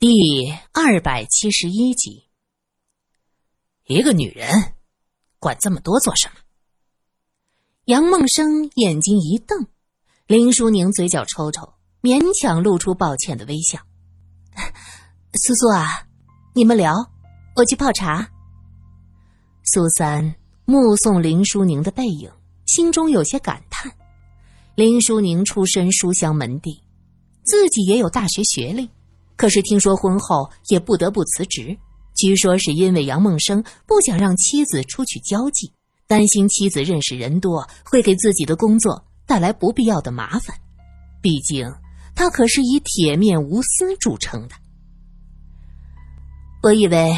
第二百七十一集，一个女人，管这么多做什么？杨梦生眼睛一瞪，林淑宁嘴角抽抽，勉强露出抱歉的微笑。苏苏啊，你们聊，我去泡茶。苏三目送林淑宁的背影，心中有些感叹：林淑宁出身书香门第，自己也有大学学历。可是听说婚后也不得不辞职，据说是因为杨梦生不想让妻子出去交际，担心妻子认识人多会给自己的工作带来不必要的麻烦。毕竟他可是以铁面无私著称的。我以为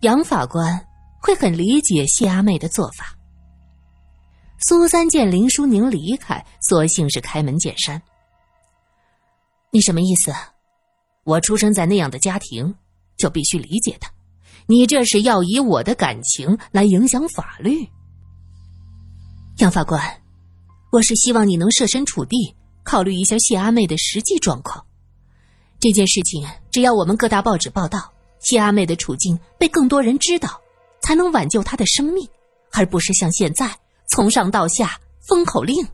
杨法官会很理解谢阿妹的做法。苏三见林淑宁离开，索性是开门见山：“你什么意思？”我出生在那样的家庭，就必须理解他。你这是要以我的感情来影响法律，杨法官，我是希望你能设身处地考虑一下谢阿妹的实际状况。这件事情只要我们各大报纸报道，谢阿妹的处境被更多人知道，才能挽救她的生命，而不是像现在从上到下封口令。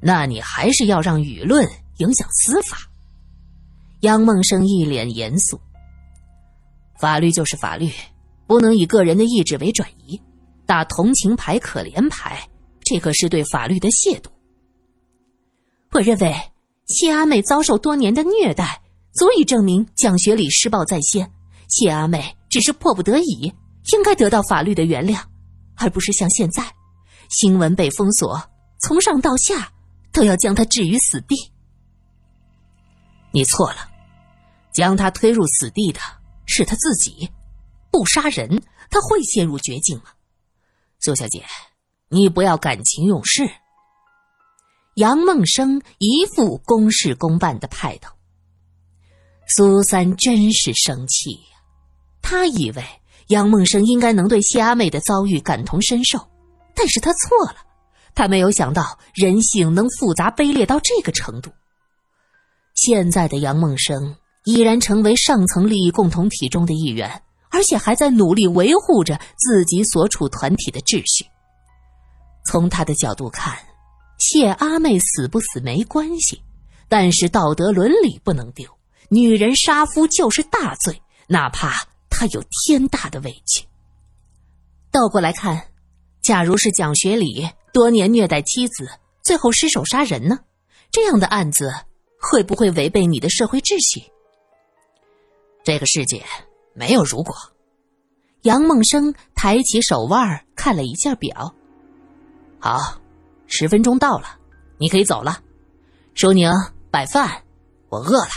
那你还是要让舆论影响司法。杨梦生一脸严肃：“法律就是法律，不能以个人的意志为转移，打同情牌、可怜牌，这可是对法律的亵渎。我认为谢阿妹遭受多年的虐待，足以证明蒋学礼施暴在先。谢阿妹只是迫不得已，应该得到法律的原谅，而不是像现在，新闻被封锁，从上到下都要将她置于死地。你错了。”将他推入死地的是他自己，不杀人他会陷入绝境吗？苏小姐，你不要感情用事。杨梦生一副公事公办的派头。苏三真是生气呀，他以为杨梦生应该能对谢阿妹的遭遇感同身受，但是他错了，他没有想到人性能复杂卑劣到这个程度。现在的杨梦生。已然成为上层利益共同体中的一员，而且还在努力维护着自己所处团体的秩序。从他的角度看，谢阿妹死不死没关系，但是道德伦理不能丢。女人杀夫就是大罪，哪怕她有天大的委屈。倒过来看，假如是蒋学礼多年虐待妻子，最后失手杀人呢？这样的案子会不会违背你的社会秩序？这个世界没有如果。杨梦生抬起手腕看了一下表，好，十分钟到了，你可以走了。淑宁，摆饭，我饿了。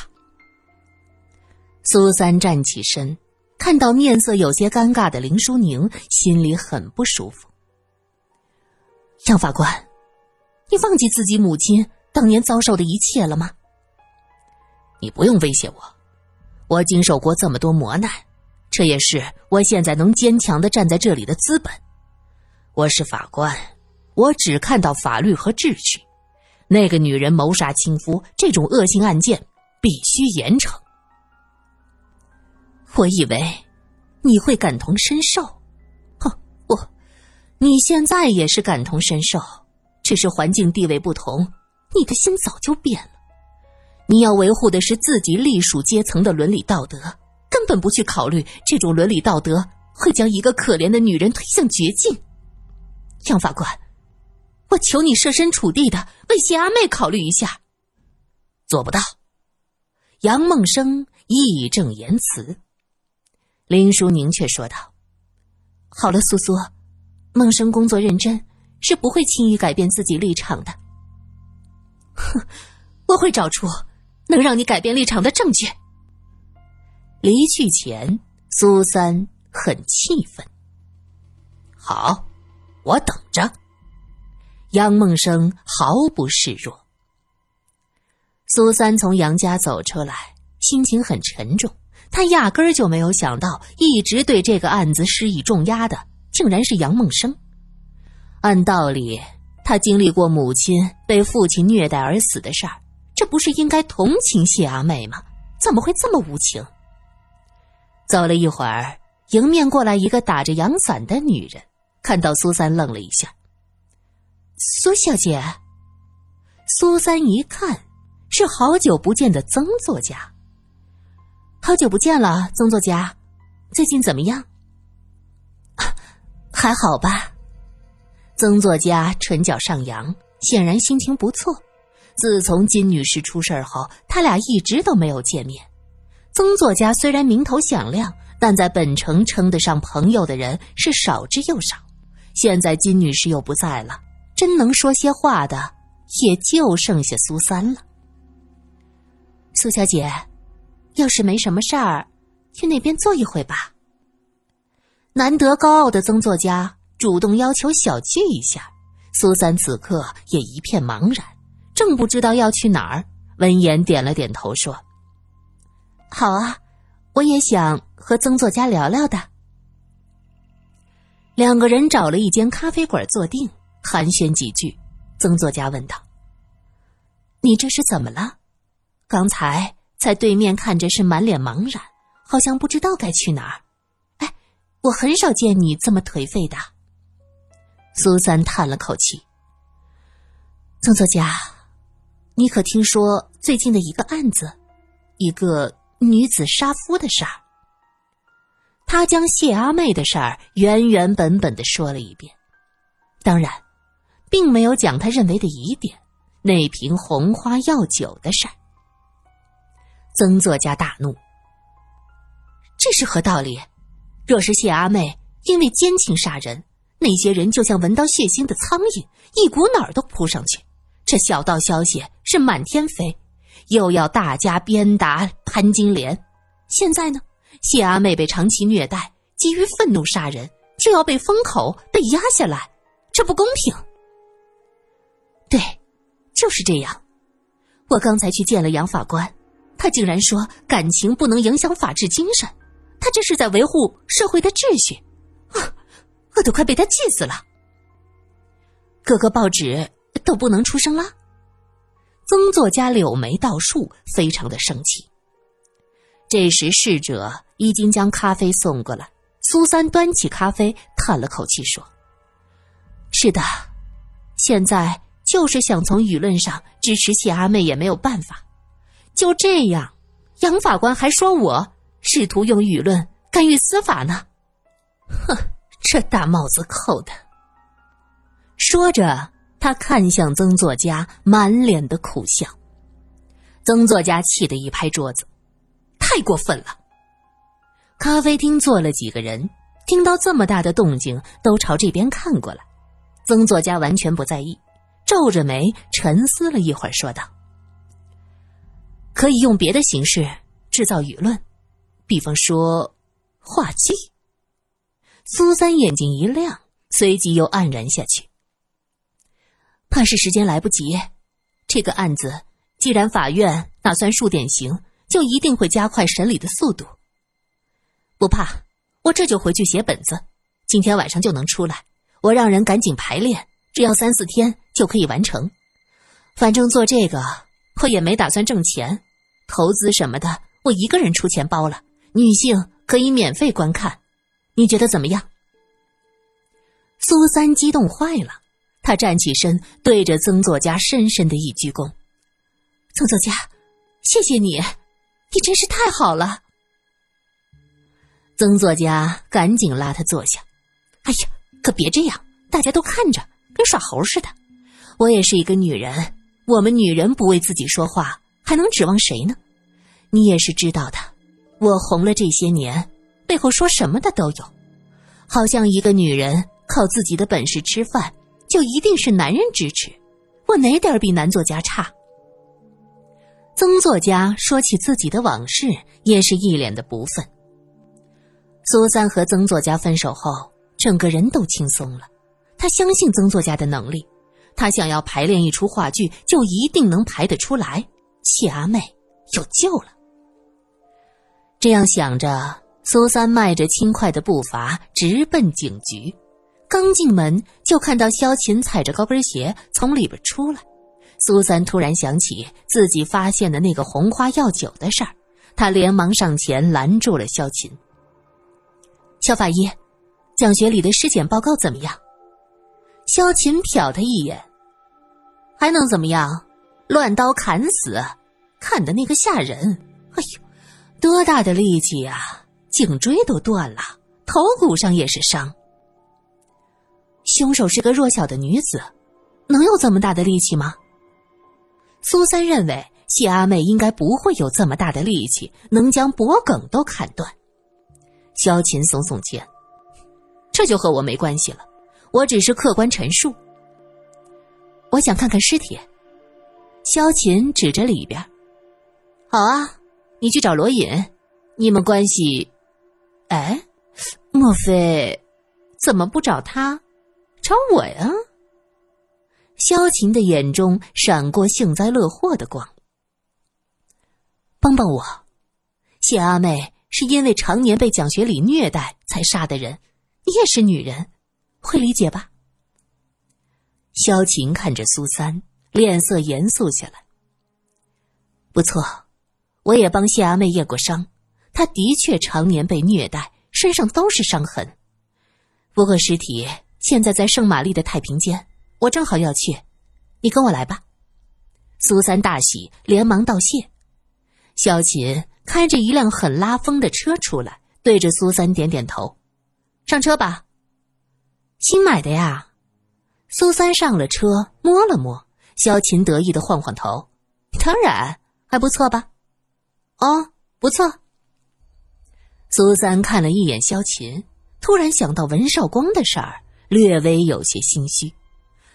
苏三站起身，看到面色有些尴尬的林淑宁，心里很不舒服。杨法官，你忘记自己母亲当年遭受的一切了吗？你不用威胁我。我经受过这么多磨难，这也是我现在能坚强的站在这里的资本。我是法官，我只看到法律和秩序。那个女人谋杀亲夫这种恶性案件，必须严惩。我以为你会感同身受，哼，不，你现在也是感同身受，只是环境地位不同，你的心早就变了。你要维护的是自己隶属阶层的伦理道德，根本不去考虑这种伦理道德会将一个可怜的女人推向绝境。杨法官，我求你设身处地的为谢阿妹考虑一下。做不到。杨梦生义正言辞。林淑宁却说道：“好了，苏苏，梦生工作认真，是不会轻易改变自己立场的。哼，我会找出。”能让你改变立场的证据。离去前，苏三很气愤。好，我等着。杨梦生毫不示弱。苏三从杨家走出来，心情很沉重。他压根儿就没有想到，一直对这个案子施以重压的，竟然是杨梦生。按道理，他经历过母亲被父亲虐待而死的事儿。这不是应该同情谢阿妹吗？怎么会这么无情？走了一会儿，迎面过来一个打着阳伞的女人，看到苏三，愣了一下。苏小姐，苏三一看，是好久不见的曾作家。好久不见了，曾作家，最近怎么样？还好吧。曾作家唇角上扬，显然心情不错。自从金女士出事后，他俩一直都没有见面。曾作家虽然名头响亮，但在本城称得上朋友的人是少之又少。现在金女士又不在了，真能说些话的也就剩下苏三了。苏小姐，要是没什么事儿，去那边坐一会吧。难得高傲的曾作家主动要求小聚一下，苏三此刻也一片茫然，正不知道要去哪儿。闻言点了点头，说。好啊，我也想和曾作家聊聊的。两个人找了一间咖啡馆坐定，寒暄几句。曾作家问道：“你这是怎么了？刚才在对面看着是满脸茫然，好像不知道该去哪儿。哎，我很少见你这么颓废的。”苏三叹了口气：“曾作家，你可听说最近的一个案子？一个……”女子杀夫的事儿，他将谢阿妹的事儿原原本本的说了一遍，当然，并没有讲他认为的疑点——那瓶红花药酒的事儿。曾作家大怒：“这是何道理？若是谢阿妹因为奸情杀人，那些人就像闻到血腥的苍蝇，一股脑儿都扑上去，这小道消息是满天飞。”又要大家鞭打潘金莲，现在呢，谢阿妹被长期虐待，急于愤怒杀人，就要被封口，被压下来，这不公平。对，就是这样。我刚才去见了杨法官，他竟然说感情不能影响法治精神，他这是在维护社会的秩序，啊，我都快被他气死了。各个报纸都不能出声了。曾作家柳眉倒竖，非常的生气。这时侍者已经将咖啡送过来，苏三端起咖啡，叹了口气说：“是的，现在就是想从舆论上支持谢阿妹，也没有办法。就这样，杨法官还说我试图用舆论干预司法呢。哼，这大帽子扣的。”说着。他看向曾作家，满脸的苦相。曾作家气得一拍桌子：“太过分了！”咖啡厅坐了几个人，听到这么大的动静，都朝这边看过来。曾作家完全不在意，皱着眉沉思了一会儿，说道：“可以用别的形式制造舆论，比方说话剧。”苏三眼睛一亮，随即又黯然下去。怕是时间来不及。这个案子既然法院打算数点刑，就一定会加快审理的速度。不怕，我这就回去写本子，今天晚上就能出来。我让人赶紧排练，只要三四天就可以完成。反正做这个，我也没打算挣钱，投资什么的，我一个人出钱包了。女性可以免费观看，你觉得怎么样？苏三激动坏了。他站起身，对着曾作家深深的一鞠躬：“曾作家，谢谢你，你真是太好了。”曾作家赶紧拉他坐下：“哎呀，可别这样，大家都看着，跟耍猴似的。我也是一个女人，我们女人不为自己说话，还能指望谁呢？你也是知道的，我红了这些年，背后说什么的都有，好像一个女人靠自己的本事吃饭。”就一定是男人支持，我哪点比男作家差？曾作家说起自己的往事，也是一脸的不忿。苏三和曾作家分手后，整个人都轻松了。他相信曾作家的能力，他想要排练一出话剧，就一定能排得出来。谢阿妹有救了。这样想着，苏三迈着轻快的步伐，直奔警局。刚进门就看到萧琴踩着高跟鞋从里边出来，苏三突然想起自己发现的那个红花药酒的事儿，他连忙上前拦住了萧琴。肖法医，蒋学礼的尸检报告怎么样？萧琴瞟他一眼，还能怎么样？乱刀砍死，砍的那个吓人！哎呦，多大的力气呀！颈椎都断了，头骨上也是伤。凶手是个弱小的女子，能有这么大的力气吗？苏三认为谢阿妹应该不会有这么大的力气，能将脖梗都砍断。萧琴耸耸肩，这就和我没关系了，我只是客观陈述。我想看看尸体。萧琴指着里边，好啊，你去找罗隐，你们关系，哎，莫非怎么不找他，找我呀？萧琴的眼中闪过幸灾乐祸的光。帮帮我，谢阿妹是因为常年被蒋学礼虐待才杀的人，你也是女人，会理解吧？萧琴看着苏三。脸色严肃下来。不错，我也帮谢阿妹验过伤，她的确常年被虐待，身上都是伤痕。不过尸体现在在圣玛丽的太平间，我正好要去，你跟我来吧。苏三大喜，连忙道谢。萧琴开着一辆很拉风的车出来，对着苏三点点头：“上车吧。”新买的呀。苏三上了车，摸了摸。萧琴得意的晃晃头，当然还不错吧？哦，不错。苏三看了一眼萧琴，突然想到文少光的事儿，略微有些心虚。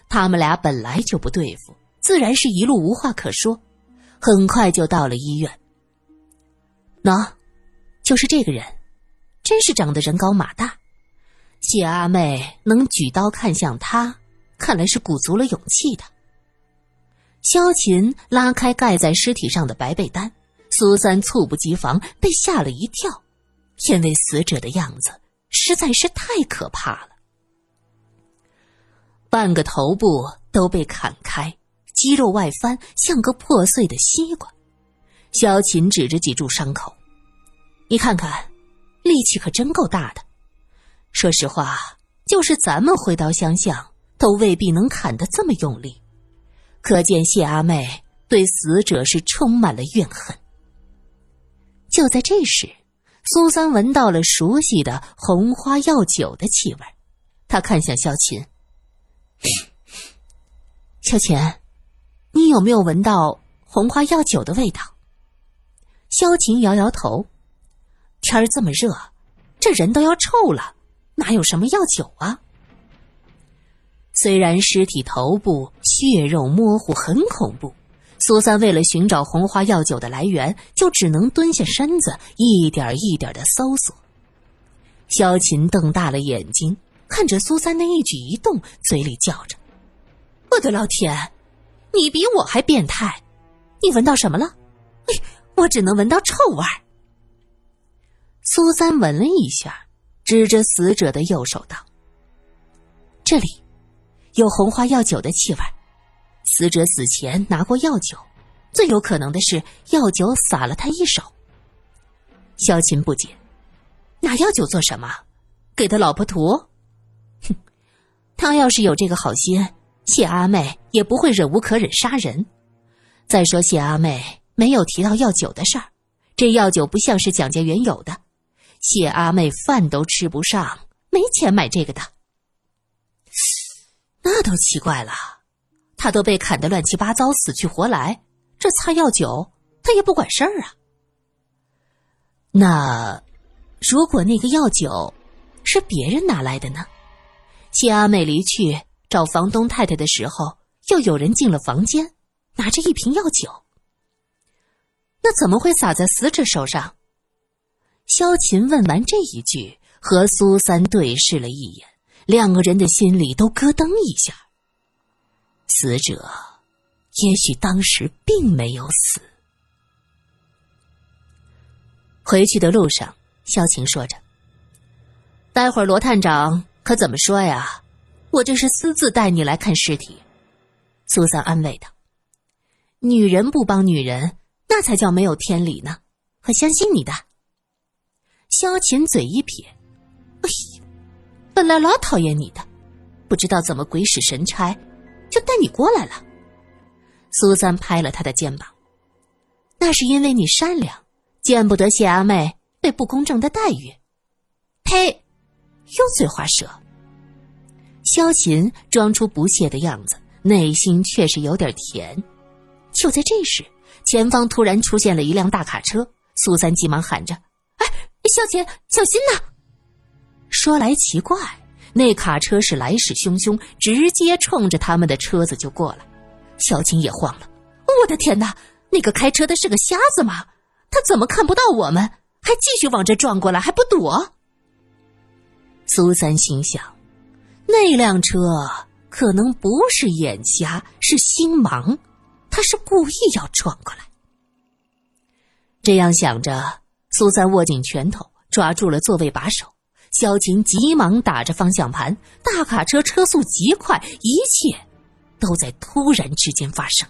他们俩本来就不对付，自然是一路无话可说。很快就到了医院。喏，就是这个人，真是长得人高马大。谢阿妹能举刀看向他，看来是鼓足了勇气的。萧琴拉开盖在尸体上的白被单，苏三猝不及防被吓了一跳，因为死者的样子实在是太可怕了，半个头部都被砍开，肌肉外翻，像个破碎的西瓜。萧琴指着几处伤口：“你看看，力气可真够大的。说实话，就是咱们挥刀相向，都未必能砍得这么用力。”可见谢阿妹对死者是充满了怨恨。就在这时，苏三闻到了熟悉的红花药酒的气味，他看向萧琴：“萧琴，你有没有闻到红花药酒的味道？”萧琴摇摇头：“天儿这么热，这人都要臭了，哪有什么药酒啊？”虽然尸体头部血肉模糊，很恐怖，苏三为了寻找红花药酒的来源，就只能蹲下身子，一点一点的搜索。萧琴瞪大了眼睛，看着苏三的一举一动，嘴里叫着：“我的老天，你比我还变态！你闻到什么了？哎，我只能闻到臭味。”苏三闻了一下，指着死者的右手道：“这里。”有红花药酒的气味，死者死前拿过药酒，最有可能的是药酒洒了他一手。萧琴不解，拿药酒做什么？给他老婆涂？他要是有这个好心，谢阿妹也不会忍无可忍杀人。再说谢阿妹没有提到药酒的事儿，这药酒不像是蒋家原有的，谢阿妹饭都吃不上，没钱买这个的。那都奇怪了，他都被砍得乱七八糟、死去活来，这擦药酒他也不管事儿啊。那如果那个药酒是别人拿来的呢？谢阿妹离去找房东太太的时候，又有人进了房间，拿着一瓶药酒。那怎么会洒在死者手上？萧琴问完这一句，和苏三对视了一眼。两个人的心里都咯噔一下。死者也许当时并没有死。回去的路上，萧晴说着：“待会儿罗探长可怎么说呀？我这是私自带你来看尸体。”苏三安慰道：“女人不帮女人，那才叫没有天理呢。我相信你的。萧琴嘴一撇：“哎呀，本来老讨厌你的，不知道怎么鬼使神差，就带你过来了。”苏三拍了他的肩膀：“那是因为你善良，见不得谢阿妹被不公正的待遇。”呸！油嘴滑舌。萧琴装出不屑的样子，内心却是有点甜。就在这时，前方突然出现了一辆大卡车，苏三急忙喊着：“哎，萧琴，小心呐！”说来奇怪，那卡车是来势汹汹，直接冲着他们的车子就过来。萧琴也慌了：“我的天哪，那个开车的是个瞎子吗？他怎么看不到我们，还继续往这撞过来，还不躲？”苏三心想。那辆车可能不是眼瞎，是心盲，他是故意要撞过来。这样想着，苏三握紧拳头，抓住了座位把手。萧晴急忙打着方向盘，大卡车车速极快，一切都在突然之间发生。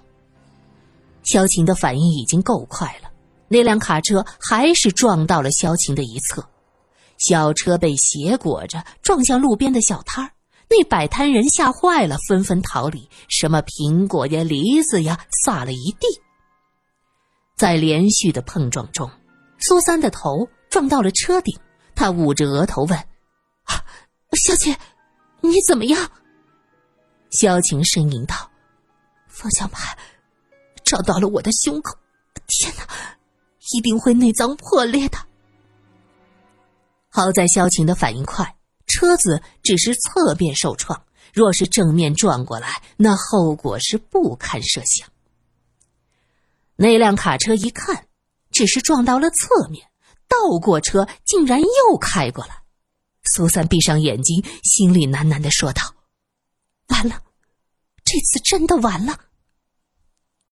萧晴的反应已经够快了，那辆卡车还是撞到了萧晴的一侧，小车被斜裹着撞向路边的小摊儿。那摆摊人吓坏了，纷纷逃离。什么苹果呀、梨子呀，撒了一地。在连续的碰撞中，苏三的头撞到了车顶，他捂着额头问：“啊，小姐，你怎么样？”萧晴呻吟道：“方向盘撞到了我的胸口，天哪，一定会内脏破裂的。”好在萧晴的反应快。车子只是侧面受创，若是正面撞过来，那后果是不堪设想。那辆卡车一看，只是撞到了侧面，倒过车竟然又开过来。苏三闭上眼睛，心里喃喃的说道：“完了，这次真的完了。”